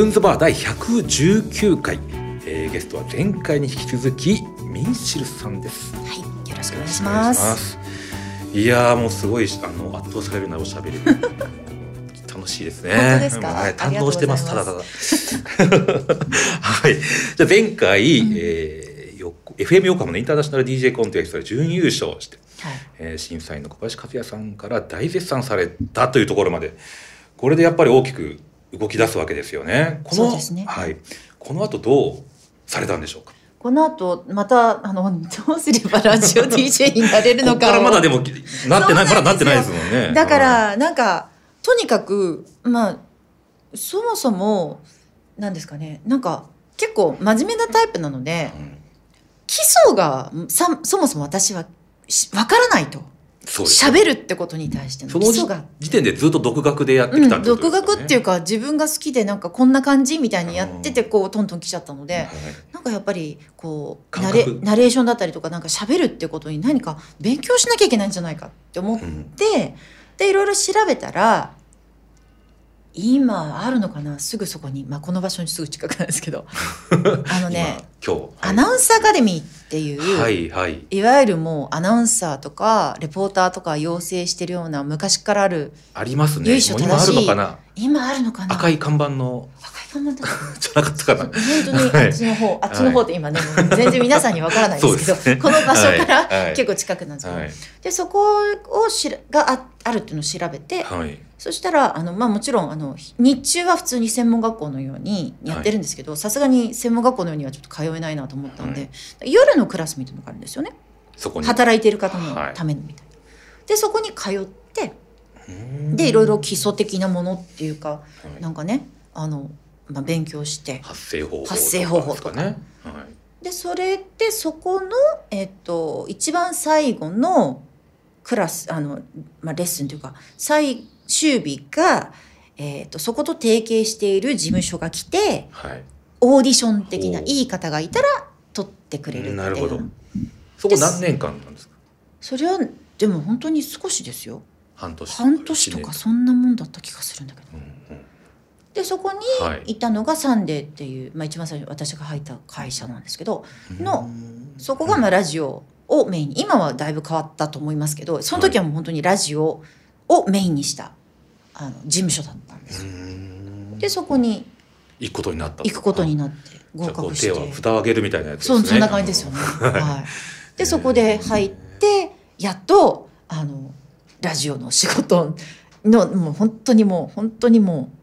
カズンズバー第119回、えーゲストは前回に引き続きミンシルさんです。はい、よろしくお願いします。す。いやーもうすごいあの圧倒されるなおしゃべり。楽しいですね。本当ですか？はい、堪能してまます。すただただ。はい。じゃあ前回、えーよ FM 横浜のインターナショナル DJ コンテストで準優勝して、はい、えー審査員の小林和也さんから大絶賛されたというところまで。これでやっぱり大きく動き出すわけですよね。このね。はい、この後どうされたんでしょうか？この後またあのどうすればラジオ DJ になれるのかまだでもなってないまだなってないですもんね。だからなんかとにかくまあそもそもなんですかね。なんか結構真面目なタイプなのでうん。基礎がさそもそも私はしわからないと喋るってことに対してのその時基礎が。時点でずっと独学でやってうん、きたってこと独学っていうか自分が好きでなんかこんな感じみたいにやっててこうトントン来ちゃったので、はい。なんかやっぱりこう感ナレ覚。ナレーションだったりとかなんか喋るってことに何か勉強しなきゃいけないんじゃないかって思っうん。て、でいろいろ調べたら今あるのかな？すぐそこに、まあ、この場所にすぐ近くなんですけど。あのね今日、アナウンサーアカデミーっていう、はいはい。いわゆるもうアナウンサーとかレポーターとか養成してるような昔からあるありますね。由緒正しいるのかな？今あるのかな？赤い看板の。赤い看板 じゃなかったかな。本当にはい。あっちの方、あっちの方って今ね、全然皆さんにわからないですけど ね。この場所から、はい。はい。結構近くなんですけど、はい。でそこをしらがああるっていうのを調べて、はい。そしたらあの、まあ、もちろんあの日中は普通に専門学校のようにやってるんですけどさすがに専門学校のようにはちょっと通えないなと思ったんで、夜のクラスみたいなのがあるんですよね。そこに。働いている方のはいためのみたいな。でそこに通ってうん。でいろいろ基礎的なものっていうかはい。なんかねあの、まあ、勉強して発声方法発声方法とかね。はい。でそれでそこの、えっと、一番最後のクラスあの、まあ、レッスンというか最終日が、えっと、そこと提携している事務所が来てはいオーディション的ないい方がいたら取ってくれるなるほど。そこ何年間なんですか？それはでも本当に少しですよ。半年半年とかそんなもんだった気がするんだけど。うんうん。でそこにはい。いたのがサンデーっていう、まあ、一番最初に私が入った会社なんですけどのうん。そこがまあラジオをメインに今はだいぶ変わったと思いますけどその時はもう本当にラジオをメインにしたあの事務所だったんですでそこに行くことになった行くことになって合格して。手を蓋を上げるみたいなやつですね。そんな感じですよね。はい、でそこで入ってやっとあのラジオの仕事のもう本当にもう本当にもう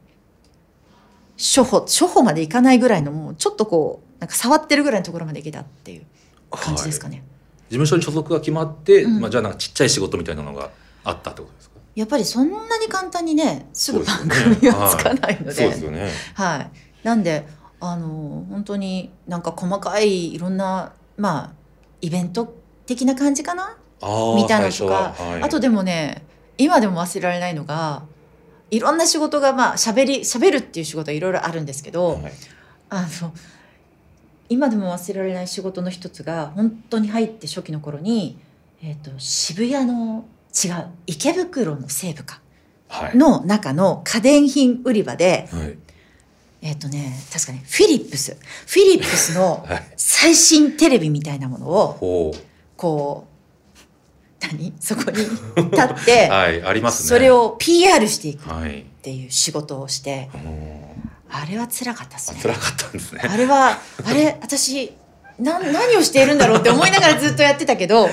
初歩初歩までいかないぐらいのもうちょっとこうなんか触ってるぐらいのところまでいけたっていう感じですかね。事務所に所属が決まって、うん。まあ、じゃあなんかちっちゃい仕事みたいなのがあったってことですか？やっぱりそんなに簡単にねすぐ番組はつかないので。そうですよね。はい、なんであの本当になんか細かいいろんなまあイベント的な感じかな？みたいなとか。初は。はい。あとでもね今でも忘れられないのがいろんな仕事がまあ喋り喋るっていう仕事はいろいろあるんですけど、はい。あの今でも忘れられない仕事の一つが本当に入って初期の頃に、えー、と渋谷の違う池袋の西部かはい。の中の家電品売り場ではいえっ、とね確かにフィリップス。フィリップスの はい。最新テレビみたいなものをこう何？そこに立って、はいありますね。それを PR していくっはいてい。う仕事をしてうんあれは辛かったですね。あ辛かったんですね。あれはあれ私な何をしているんだろうって思いながらずっとやってたけどは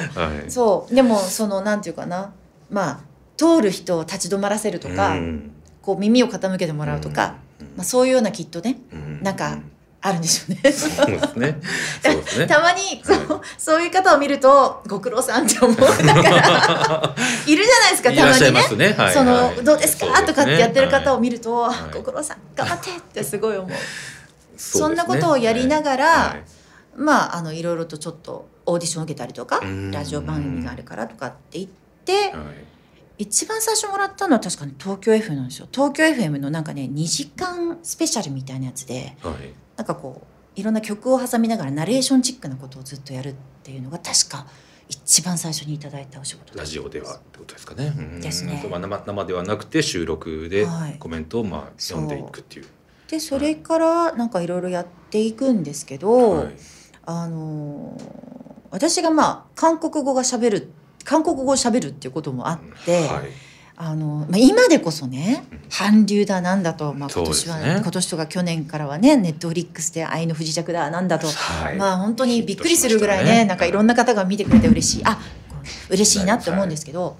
い。そう。でもそのなんていうかな。まあ通る人を立ち止まらせるとか、うんこう耳を傾けてもらうとか、うん。まあ、そういうようなきっとねうん。なんかあるんでしょうね。そうですね。そうですね。たまにそう,、そういう方を見るとご苦労さんって思う。だから いるじゃないですかたまにね。ねはい。その、はいどうですか？ね。とかってやってる方を見ると、はい。ご苦労さん頑張ってってすごい思う。そそんなことをやりながらはい。まああのいろいろとちょっとオーディションを受けたりとかうん。ラジオ番組があるからとかって言ってはい一番最初もらったのは確かに東京 FM なんですよ。東京 FM のなんかね2時間スペシャルみたいなやつではい。なんかこういろんな曲を挟みながらナレーションチックなことをずっとやるっていうのが確か一番最初にいただいたお仕事ラジオではってことですかね。うん。ですね生生ではなくて収録ではい。コメントをまあ読んでいくっていう。でそれからなんかいろいろやっていくんですけど、はい。あのー私がまあ韓国語がしゃべる韓国語をしゃべるっていうこともあって、はい。あのまあ、今でこそね韓流だなんだと、まあ、今年は、ね今年とか去年からはねネットフリックスで「愛の不時着だ」なんだと、はい。まあ本当にびっくりするぐらいねしねなんかいろんな方が見てくれて嬉しい。あ嬉しいなって思うんですけど、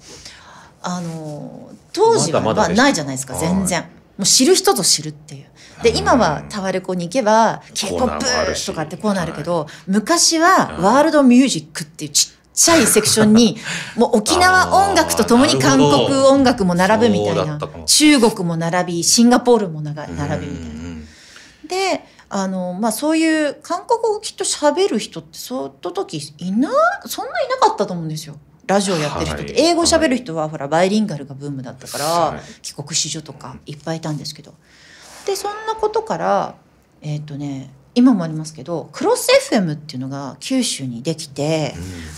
あの当時はままだまだでしたないじゃないですか全然。もう知る人ぞ知るっていう。でうん。今はタワレコに行けば K-POP し。とかってコーナーあるけど、昔はうん。ワールドミュージックっていうちっちゃいセクションにもう沖縄音楽とともに韓国音楽も並ぶみたいな。中国も並びシンガポールも並びみたいな。うんであのまあそういう韓国語をきっと喋る人ってその時いなそんないなかったと思うんですよ。ラジオやってる人って、はい英語喋る人はほらバイリンガルがブームだったから、はい。帰国子女とかいっぱいいたんですけど。でそんなことからえっ、とね今もありますけどクロス FM っていうのが九州にできて、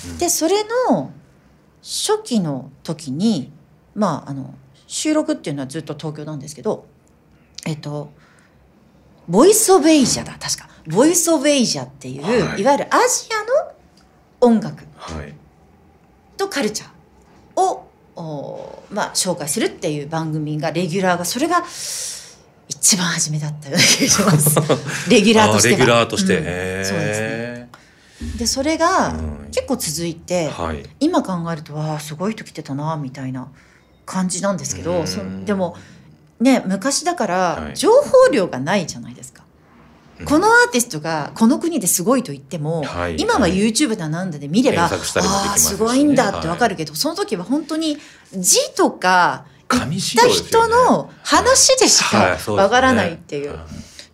うんでそれの初期の時にまああの収録っていうのはずっと東京なんですけどえっと Voice of Asia だ確か。 Voice of Asia っていう、はい。い、わゆるアジアの音楽はい。とカルチャーをおまあ紹介するっていう番組がレギュラーがそれが一番初めだったような気がします。レギュラーとしてはあレギュラーとして、うん。そうですね。でそれがうん。結構続いて、はい。今考えるとわあすごい人来てたなみたいな感じなんですけどうん。そでもね昔だからはい。情報量がないじゃないですか。うん。このアーティストがこの国ですごいと言っても、はい。今は YouTube だなんだで見れば、検索したりもできああすごいんだってわかるけど、その時は本当に字とか紙資行った料ですよね。人の話でしかわからないっていう。ん。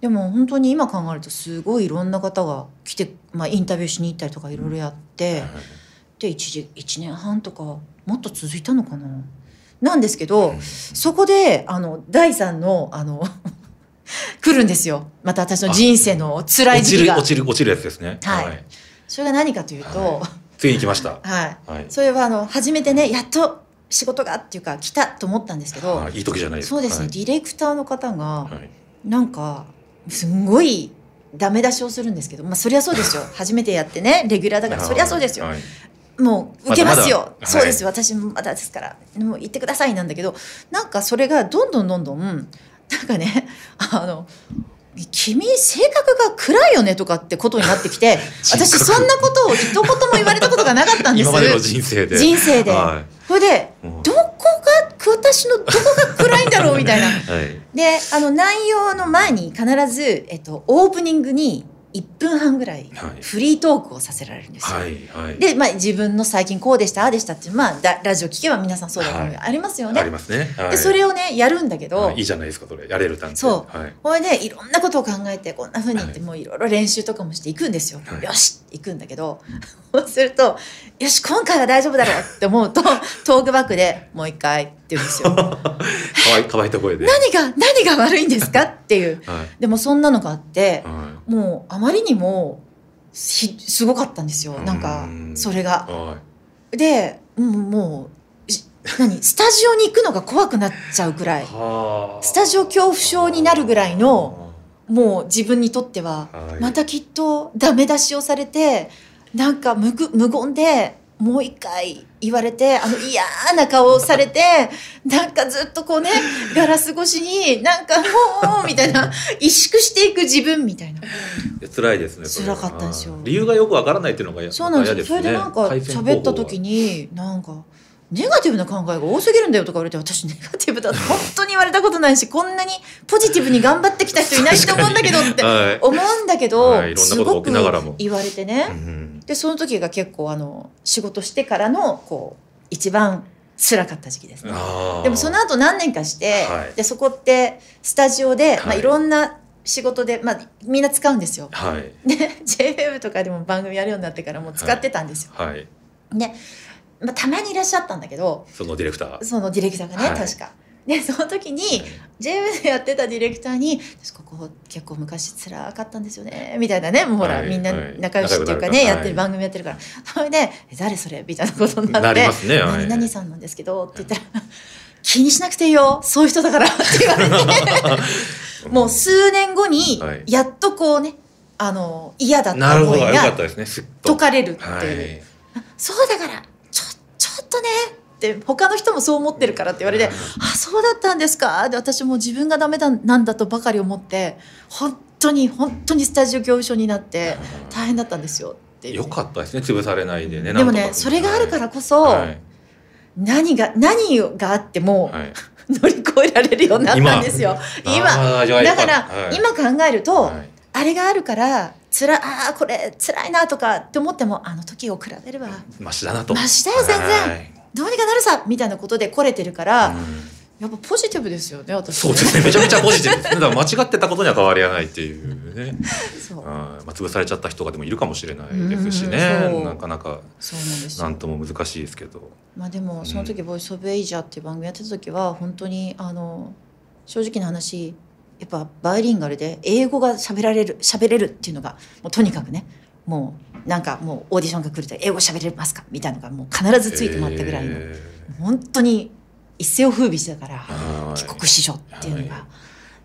でも本当に今考えるとすごいいろんな方が来て、まあ、インタビューしに行ったりとかいろいろやって。で一時1年半とかもっと続いたのかな。なんですけど、そこであの第3のあの 来るんですよ。また私の人生の辛い落ちる時期が。落ちる落ちるやつですね。はい。それが何かというと、はついに来ました。はい。はい。それはあの初めてねやっと仕事がっていうか来たと思ったんですけど、はいいい時じゃないですか。そうですね、はい。ディレクターの方がはい。なんかすんごいダメ出しをするんですけど、まあ、そりゃそうですよ。初めてやってねレギュラーだからそりゃそうですよ、はい。もう受けますよ、まそうですよ。私もまだですからもう言ってくださいなんだけどなんかそれがどんどんどんどんなんかね あの君性格が暗いよねとかってことになってきて 私そんなことを一言も言われたことがなかったんです。今までの人生で。人生で。はそれでどこが私のどこが暗いんだろうみたいな。はい。であの内容の前に必ず、えっと、オープニングに1分半ぐらいはい。フリートークをさせられるんですよ。はいはい。で、まあ、自分の最近こうでしたああでしたっていう、まあ、だラジオ聞けば皆さんそうだと思う。はい。ありますよありね。ますね。はい。でそれをねやるんだけど、はい。いいじゃないですかそれ。やれるなんてそう。はい。これでいろんなことを考えてこんな風に言ってはい。もういろいろ練習とかもしていくんですよ。はい。よし行くんだけど そうするとよし今回は大丈夫だろうって思うと トークバックでもう一回って言うんですよ。かわい乾いた声で。何が何が悪いんですかっていう。はい。でもそんなのがあってはもうあまりにもひすごかったんですよ。なんかうんそれが。でもうもうし何？スタジオに行くのが怖くなっちゃうくらい。スタジオ恐怖症になるぐらいのもう自分にとってははい。またきっとダメ出しをされてなんか無く無言でもう一回言われてあの嫌な顔をされて なんかずっとこうねガラス越しになんかもうみたいな萎縮していく自分みたいな。辛いですね辛かったんですよ。理由がよくわからないっていうのがそうなんですよ。嫌それでなんか喋った時になんかネガティブな考えが多すぎるんだよとか言われて私ネガティブだって 本当に言われたことないしこんなにポジティブに頑張ってきた人いないと思うんだけどってはい。思うんだけど、すごく言われてね、うんでその時が結構あの仕事してからのこう一番辛かった時期ですね。でもその後何年かして、はい。でそこってスタジオで、まあ、はいいろんな仕事で、まあ、みんな使うんですよ。はい。で JWEB とかでも番組やるようになってからもう使ってたんですよ。はい。で、まあ、たまにいらっしゃったんだけどそのディレクター。そのディレクターがね、はい。確か。でその時に JWEB でやってたディレクターに「私ここ結構昔辛かったんですよね」みたいなねもうほら、はいみんなはい仲良しっていうかね、仲良くなるからやってる番組やってるから、それで「え誰それ?」みたいなことになってなりますねはい何々さんなんですけど」って言ったら「気にしなくていいよそういう人だから」って言われて もう数年後にはいやっとこうねあの嫌だっ。た思いが。解かれるっていう、はい。そうだからちょちょっとねって他の人もそう思ってるからって言われて、あそうだったんですか？で私も自分がダメだなんだとばかり思って本当に本当にスタジオ恐怖症になって大変だったんですよ。っていう。よかったですね。潰されないでね。でもねそれがあるからこそ、はい。何が何があってもはい。乗り越えられるようになったんですよ。今。だから、はい。今考えると、はい。あれがあるからつらあーこれ辛いなとかって思ってもあの時を比べればマシだなと。マシだよ全然。はいどうにかなるさみたいなことで来れてるから、うんやっぱポジティブですよね私そうですね。めちゃめちゃポジティブですね。だから間違ってたことには変わりはないっていうね。そうはいまあ潰されちゃった人がでもいるかもしれないですしうんねそう。なかなかそうなんですよなんとも難しいですけど。まあでもその時「 Voice of Asia」っていう番組やってた時は本当にあの正直な話やっぱバイリンガルで英語が喋られる喋れるっていうのがもうとにかくねもうなんかもうオーディションが来ると英語喋れますか？みたいなのがもう必ずついて回ったぐらいのへ本当に一世を風靡してたから帰国子女っていうのが。はい。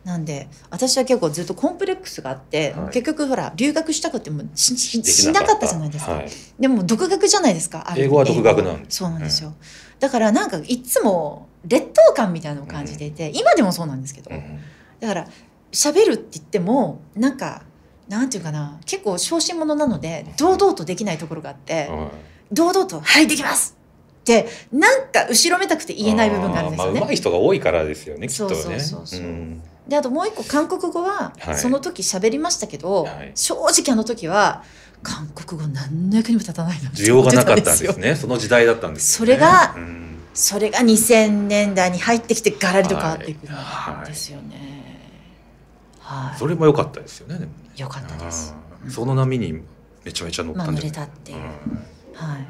なんで私は結構ずっとコンプレックスがあって、はい。結局ほら留学したくてもしししなかったじゃないですか、はい。でも独学じゃないですか英語は独学なんそうなんですよ、だからなんかいつも劣等感みたいなのを感じていて、今でもそうなんですけど、うん。だから喋るって言ってもなんかなんていうかな結構小心者なので堂々とできないところがあって、はい堂々と「はいできます!」ってなんか後ろめたくて言えない部分があるんですよねまあ上手い人が多いからですよね。きっとね。そうそうそうそううんであともう一個韓国語ははいその時喋りましたけど、はい正直あの時は韓国語何の役にも立たないな需要がなかったんですね。その時代だったんですよね。それがうんそれが2000年代に入ってきてガラリと変わっていくんはいですよね。はい、それも良かったですよね。でもねよかったです。その波にめちゃめちゃ乗ったんじゃない？まっていううんはい、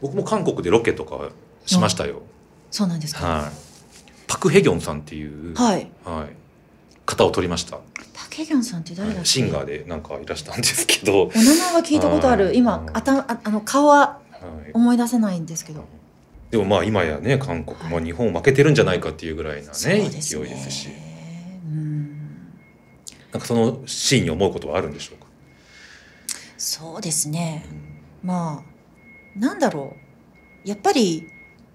僕も韓国でロケとかしましたよ。そうなんですか？はい。パクヘギョンさんっていう、はい。はい方を取りました。パケギョンさんって誰だっけ？シンガーでなんかいらしたんですけど、お名前は聞いたことある。はい今あたああの顔ははい、思い出せないんですけど。でもまあ今やね韓国、はいまあ、日本負けてるんじゃないかっていうぐらいなねね勢いですしうん。なんかそのシーンに思うことはあるんでしょうか、そうですね。まあなんだろうやっぱり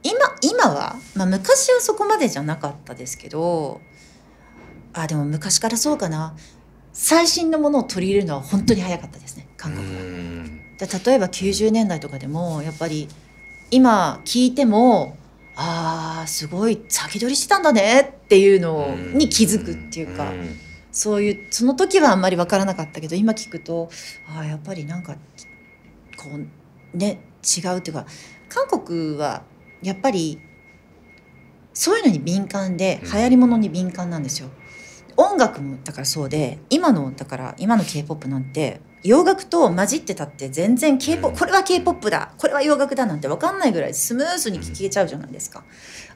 今今は、まあ、昔はそこまでじゃなかったですけどあでも昔からそうかな最新のものを取り入れるのは本当に早かったですね韓国は。うんで例えば90年代とかでもやっぱり今聞いてもあーすごい先取りしてたんだねっていうのに気づくっていうか。んそういうその時はあんまり分からなかったけど今聞くとああやっぱりなんかこうね違うっていうか韓国はやっぱりそういうのに敏感でうん流行りものに敏感なんですよ。音楽もだからそうで今のだから今の k p o p なんて洋楽と混じってたって全然 k p o うん p これは k p o p だこれは洋楽だなんて分かんないぐらいスムーズに聴けちゃうじゃないですか。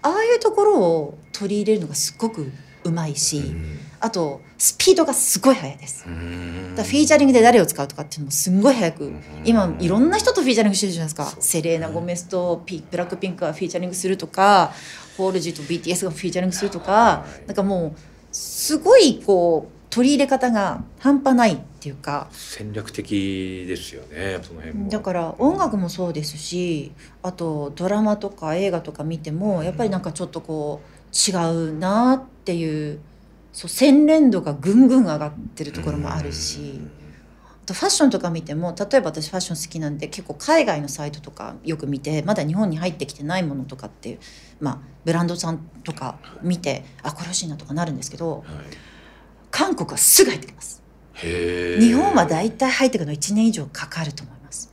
ああいうところを取り入れるのがすっごくうまいし。うん。あとスピードがすごい速いです。うん。だフィーチャリングで誰を使うとかっていうのもすんごい早く、うん。今いろんな人とフィーチャリングしてるじゃないですか、セレーナ・ゴメスとピブラックピンクがフィーチャリングするとかホールジーと BTS がフィーチャリングするとか、はい。なんかもうすごいこう取り入れ方が半端ないっていうか。戦略的ですよねその辺も。だから音楽もそうですしあとドラマとか映画とか見てもやっぱりなんかちょっとこう違うなっていうそう洗練度がぐんぐん上がってるところもあるし。あとファッションとか見ても例えば私ファッション好きなんで結構海外のサイトとかよく見てまだ日本に入ってきてないものとかっていう、まあ、ブランドさんとか見てあこれ欲しいなとかなるんですけどはい韓国はすぐ入ってきます。日本は大体入ってくるの1年以上かかると思います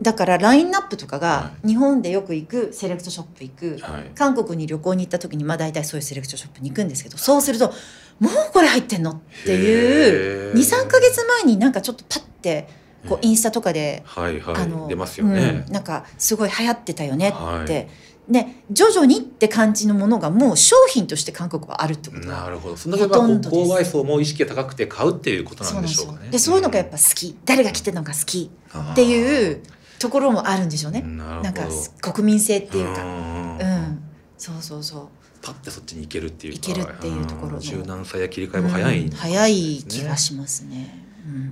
だからラインナップとかがは日本でよく行くセレクトショップ行くはい。韓国に旅行に行った時にまあ大体そういうセレクトショップに行くんですけどそうするともうこれ入ってんのっていうへー。23か月前になんかちょっとパッてこうインスタとかで、はいはあのい出ますよね。うん、なんかすごい流行ってたよねって、はい。ね徐々にって感じのものがもう商品として韓国はあるってこと。なはるほど。そんだけまあほと購買層も意識が高くて買うっていうことそなうんでしょうかね。でそういうのがやっぱ好き。誰が着てるのが好きってういうところもあるんでしょうね。なんか国民性っていうか。ん。うん。そうそうそう。パッてそっちに行けるっていういけるっていうところの柔軟さや切り替えも早い、うん。早い気がしますね。うん。うん。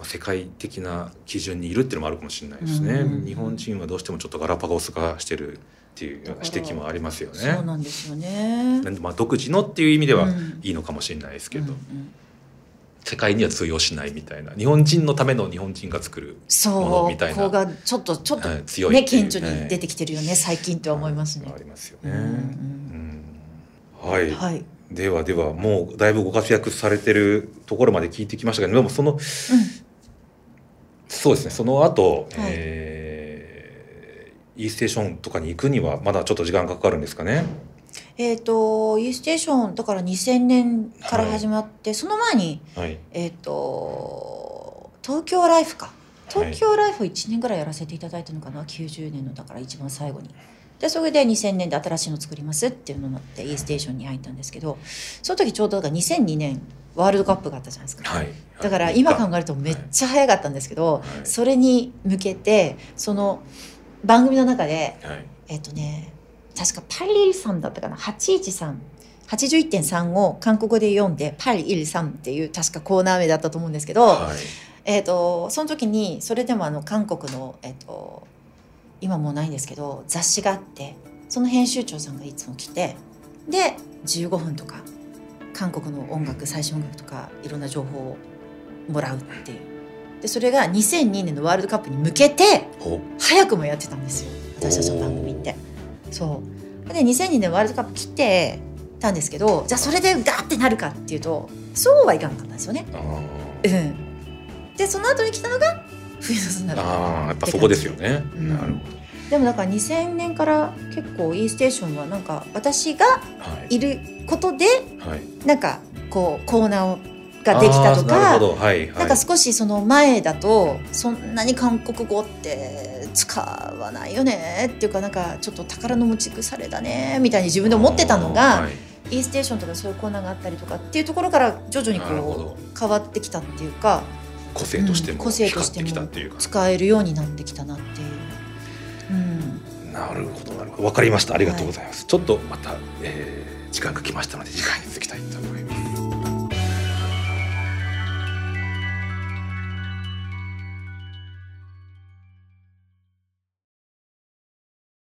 まあ、世界的な基準にいるっていうのもあるかもしれないですね、うん日本人はどうしてもちょっとガラパゴス化してるっていう指摘もありますよねそうなんですよね。まあ独自のっていう意味ではうんいいのかもしれないですけど、うんうん世界には通用しないみたいな。日本人のための日本人が作るものそうみたいな。ここがちょっとちょっとはい強いね顕著に出てきてるよね、最近とは思いますね。あ。りますよね、うんうん。うん。はい、はい。ではではもうだいぶご活躍されてるところまで聞いてきましたけどでもそのそうですね。その後、はい。えー E ステーションとかに行くにはまだちょっと時間がかかるんですかね。えっ、と E ステーションだから2000年から始まって、その前にはい、えっ、と東京ライフか。東京ライフを1年ぐらいやらせていただいたのかな、90年のだから一番最後に。でそれで2000年で新しいの作りますっていうのになって E ステーションに入ったんですけどその時ちょうどだから2002年ワールドカップがあったじゃないですか。はい、だから今考えるとめっちゃ早かったんですけど、はい。それに向けてその番組の中ではい。えっ、とね確かパリイルさんだったかな？813 81.3を韓国語で読んでパリイルさんっていう確かコーナー名だったと思うんですけど、はい。えっ、とその時にそれでもあの韓国のえっ、と今もうないんですけど雑誌があってその編集長さんがいつも来てで15分とか韓国の音楽最新音楽とかいろんな情報をもらうっていう。でそれが2002年のワールドカップに向けてお早くもやってたんですよ。私たちの番組ってそう。で2002年ワールドカップ来てたんですけどじゃあそれでガーってなるかっていうとそうはいかなかったんですよね。あうん。でその後に来たのが冬のだあーやっぱそこですよね。うん。なるほでもだから2000年から結構 E ステーションはなんか私がい。いることではい。なんかこうコーナーができたとかほど。はいはい。なんか少しその前だとそんなに韓国語って使わないよねっていうかなんかちょっと宝の持ち腐れだねみたいに自分で思ってたのがはい。E ステーションとかそういうコーナーがあったりとかっていうところから徐々にこう変わってきたっていうか個性としてもうん個性として。使えるようになってきたなっていう。うん。なるほどなるほど。わかりました。ありがとうございます、ちょっとまた、えー時間が来ましたので次回に続きたいと